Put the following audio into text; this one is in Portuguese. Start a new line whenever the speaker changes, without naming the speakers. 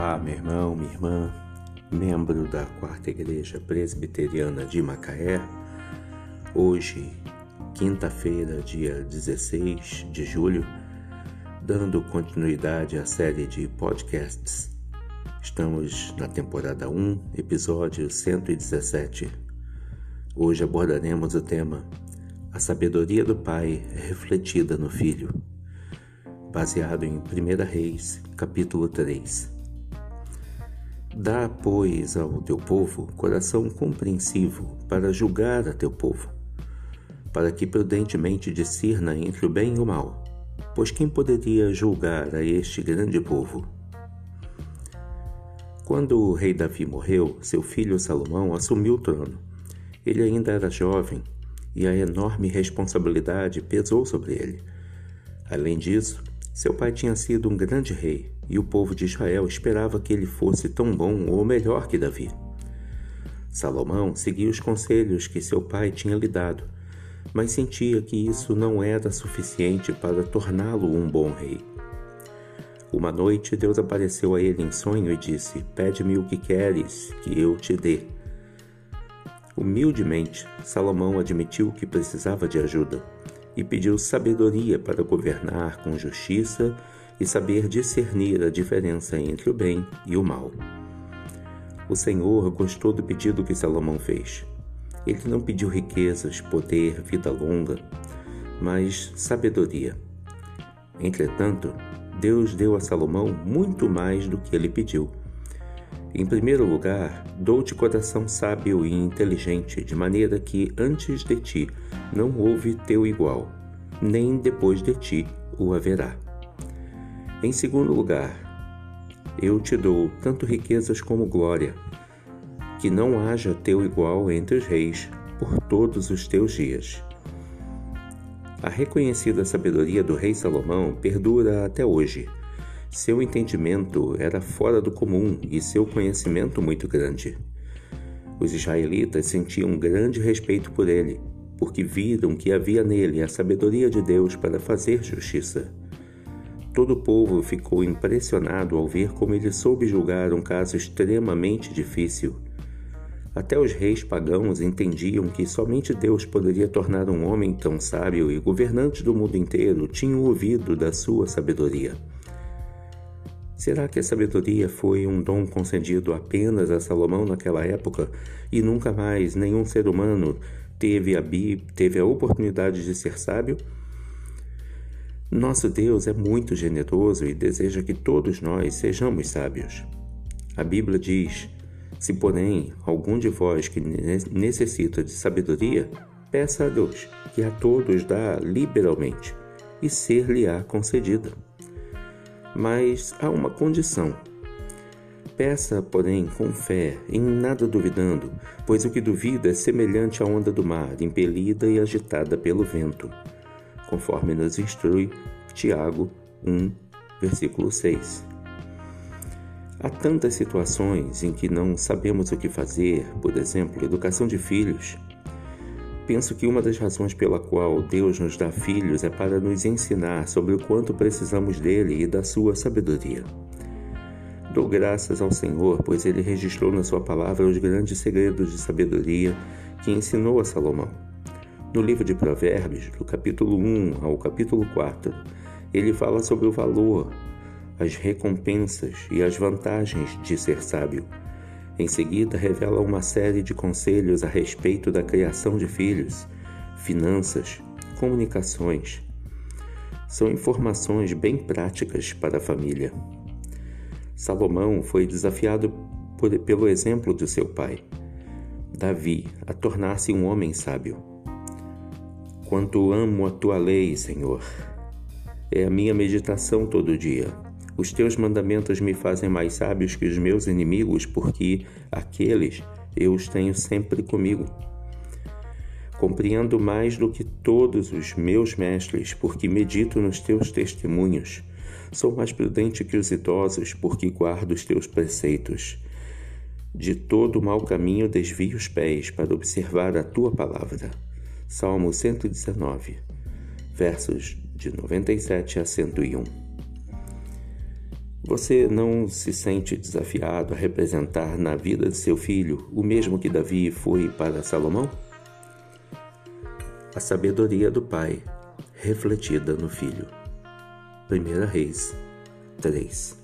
Olá, meu irmão, minha irmã, membro da Quarta Igreja Presbiteriana de Macaé. Hoje, quinta-feira, dia 16 de julho, dando continuidade à série de podcasts. Estamos na temporada 1, episódio 117. Hoje abordaremos o tema A sabedoria do Pai refletida no Filho baseado em 1 Reis, capítulo 3. Dá, pois, ao teu povo coração compreensivo para julgar a teu povo, para que prudentemente discerna entre o bem e o mal, pois quem poderia julgar a este grande povo? Quando o rei Davi morreu, seu filho Salomão assumiu o trono. Ele ainda era jovem e a enorme responsabilidade pesou sobre ele. Além disso, seu pai tinha sido um grande rei e o povo de Israel esperava que ele fosse tão bom ou melhor que Davi. Salomão seguia os conselhos que seu pai tinha lhe dado, mas sentia que isso não era suficiente para torná-lo um bom rei. Uma noite Deus apareceu a ele em sonho e disse: Pede-me o que queres que eu te dê. Humildemente, Salomão admitiu que precisava de ajuda e pediu sabedoria para governar com justiça e saber discernir a diferença entre o bem e o mal. O Senhor gostou do pedido que Salomão fez. Ele não pediu riquezas, poder, vida longa, mas sabedoria. Entretanto, Deus deu a Salomão muito mais do que ele pediu. Em primeiro lugar, dou-te coração sábio e inteligente, de maneira que antes de ti não houve teu igual, nem depois de ti o haverá. Em segundo lugar, eu te dou tanto riquezas como glória, que não haja teu igual entre os reis por todos os teus dias. A reconhecida sabedoria do rei Salomão perdura até hoje. Seu entendimento era fora do comum e seu conhecimento muito grande. Os israelitas sentiam grande respeito por ele, porque viram que havia nele a sabedoria de Deus para fazer justiça. Todo o povo ficou impressionado ao ver como ele soube julgar um caso extremamente difícil. Até os reis pagãos entendiam que somente Deus poderia tornar um homem tão sábio e governantes do mundo inteiro tinham ouvido da sua sabedoria. Será que a sabedoria foi um dom concedido apenas a Salomão naquela época e nunca mais nenhum ser humano teve a, teve a oportunidade de ser sábio? Nosso Deus é muito generoso e deseja que todos nós sejamos sábios. A Bíblia diz: Se, porém, algum de vós que necessita de sabedoria, peça a Deus, que a todos dá liberalmente, e ser-lhe-á concedida. Mas há uma condição Peça, porém, com fé, em nada duvidando, pois o que duvida é semelhante à onda do mar, impelida e agitada pelo vento, conforme nos instrui Tiago 1, versículo 6. Há tantas situações em que não sabemos o que fazer, por exemplo, educação de filhos. Penso que uma das razões pela qual Deus nos dá filhos é para nos ensinar sobre o quanto precisamos dele e da sua sabedoria. Dou graças ao Senhor, pois ele registrou na sua palavra os grandes segredos de sabedoria que ensinou a Salomão. No livro de Provérbios, do capítulo 1 ao capítulo 4, ele fala sobre o valor, as recompensas e as vantagens de ser sábio. Em seguida, revela uma série de conselhos a respeito da criação de filhos, finanças, comunicações. São informações bem práticas para a família. Salomão foi desafiado por, pelo exemplo de seu pai, Davi, a tornar-se um homem sábio. Quanto amo a tua lei, Senhor, é a minha meditação todo dia. Os teus mandamentos me fazem mais sábios que os meus inimigos, porque aqueles eu os tenho sempre comigo. Compreendo mais do que todos os meus mestres, porque medito nos teus testemunhos. Sou mais prudente que os idosos, porque guardo os teus preceitos. De todo mau caminho desvio os pés para observar a tua palavra. Salmo 119, versos de 97 a 101. Você não se sente desafiado a representar na vida de seu filho o mesmo que Davi foi para Salomão? A sabedoria do pai refletida no filho. 1 Reis 3